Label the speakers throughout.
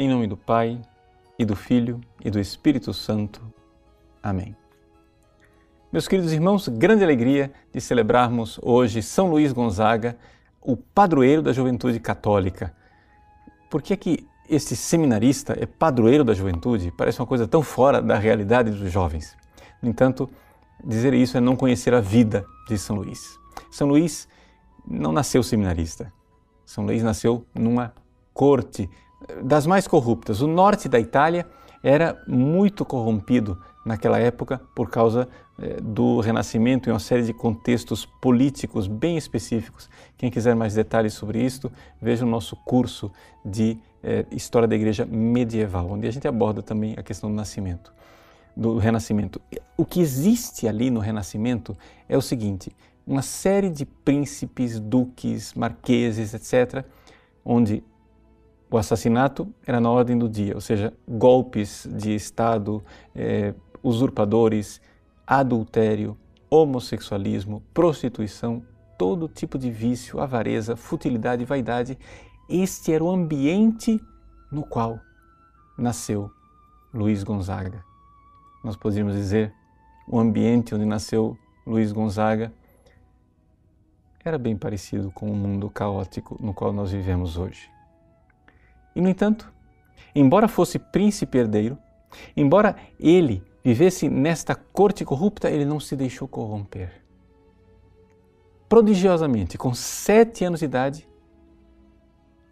Speaker 1: Em nome do Pai, e do Filho, e do Espírito Santo. Amém. Meus queridos irmãos, grande alegria de celebrarmos hoje São Luís Gonzaga, o padroeiro da juventude católica. Por que é que este seminarista é padroeiro da juventude? Parece uma coisa tão fora da realidade dos jovens. No entanto, dizer isso é não conhecer a vida de São Luís. São Luís não nasceu seminarista. São Luís nasceu numa corte das mais corruptas. O norte da Itália era muito corrompido naquela época por causa eh, do Renascimento e uma série de contextos políticos bem específicos. Quem quiser mais detalhes sobre isto, veja o nosso curso de eh, História da Igreja Medieval, onde a gente aborda também a questão do nascimento, do Renascimento. O que existe ali no Renascimento é o seguinte: uma série de príncipes, duques, marqueses, etc., onde o assassinato era na ordem do dia, ou seja, golpes de Estado, eh, usurpadores, adultério, homossexualismo, prostituição, todo tipo de vício, avareza, futilidade vaidade. Este era o ambiente no qual nasceu Luiz Gonzaga. Nós poderíamos dizer o ambiente onde nasceu Luiz Gonzaga era bem parecido com o mundo caótico no qual nós vivemos hoje. E, no entanto, embora fosse príncipe herdeiro, embora ele vivesse nesta corte corrupta, ele não se deixou corromper. Prodigiosamente, com sete anos de idade,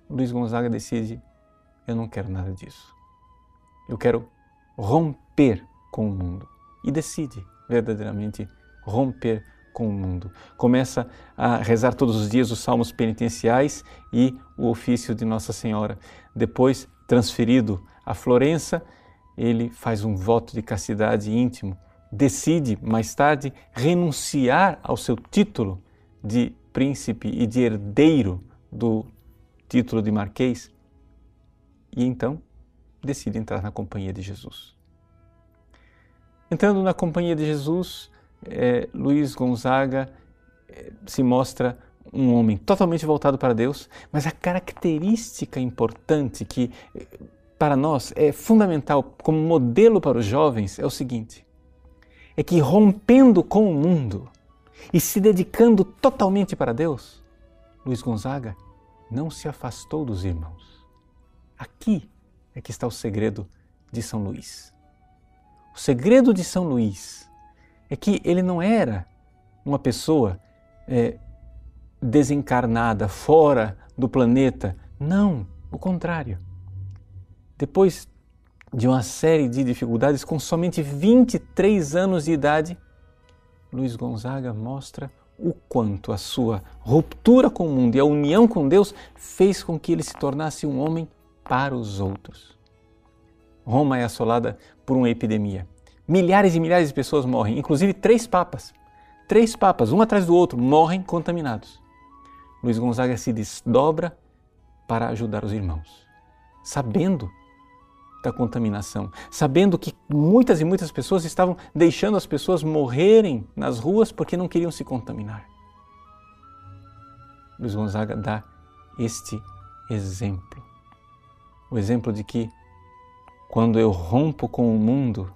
Speaker 1: Luiz Gonzaga decide: eu não quero nada disso. Eu quero romper com o mundo. E decide verdadeiramente romper com o mundo. Começa a rezar todos os dias os salmos penitenciais e o ofício de Nossa Senhora. Depois, transferido a Florença, ele faz um voto de castidade íntimo. Decide, mais tarde, renunciar ao seu título de príncipe e de herdeiro do título de marquês. E então decide entrar na companhia de Jesus. Entrando na companhia de Jesus, é, Luiz Gonzaga é, se mostra um homem totalmente voltado para Deus, mas a característica importante que para nós é fundamental como modelo para os jovens é o seguinte: é que rompendo com o mundo e se dedicando totalmente para Deus, Luiz Gonzaga não se afastou dos irmãos. Aqui é que está o segredo de São Luís. O segredo de São Luís é que ele não era uma pessoa é, desencarnada, fora do planeta. Não, o contrário. Depois de uma série de dificuldades, com somente 23 anos de idade, Luiz Gonzaga mostra o quanto a sua ruptura com o mundo e a união com Deus fez com que ele se tornasse um homem para os outros. Roma é assolada por uma epidemia milhares e milhares de pessoas morrem, inclusive três papas. Três papas, um atrás do outro, morrem contaminados. Luiz Gonzaga se desdobra para ajudar os irmãos, sabendo da contaminação, sabendo que muitas e muitas pessoas estavam deixando as pessoas morrerem nas ruas porque não queriam se contaminar. Luiz Gonzaga dá este exemplo. O exemplo de que quando eu rompo com o mundo,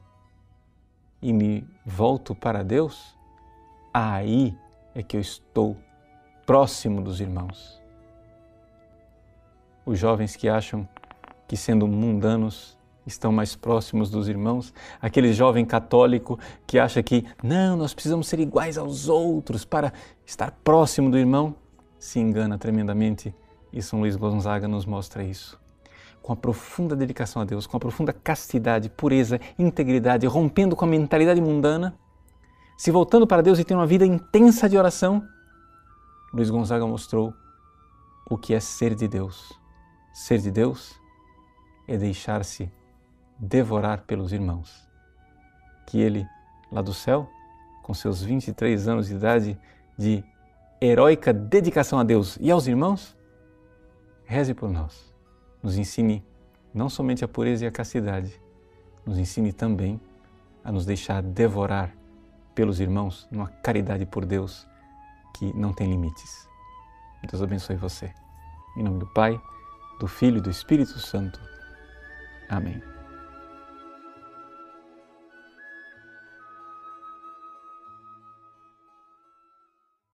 Speaker 1: e me volto para Deus, aí é que eu estou próximo dos irmãos. Os jovens que acham que, sendo mundanos, estão mais próximos dos irmãos, aquele jovem católico que acha que não, nós precisamos ser iguais aos outros para estar próximo do irmão, se engana tremendamente e São Luís Gonzaga nos mostra isso com a profunda dedicação a Deus, com a profunda castidade, pureza, integridade, rompendo com a mentalidade mundana, se voltando para Deus e tendo uma vida intensa de oração, Luiz Gonzaga mostrou o que é ser de Deus. Ser de Deus é deixar-se devorar pelos irmãos. Que ele, lá do céu, com seus 23 anos de idade de heróica dedicação a Deus e aos irmãos, reze por nós nos ensine não somente a pureza e a castidade, nos ensine também a nos deixar devorar pelos irmãos numa caridade por Deus que não tem limites. Deus abençoe você. Em nome do Pai, do Filho e do Espírito Santo. Amém.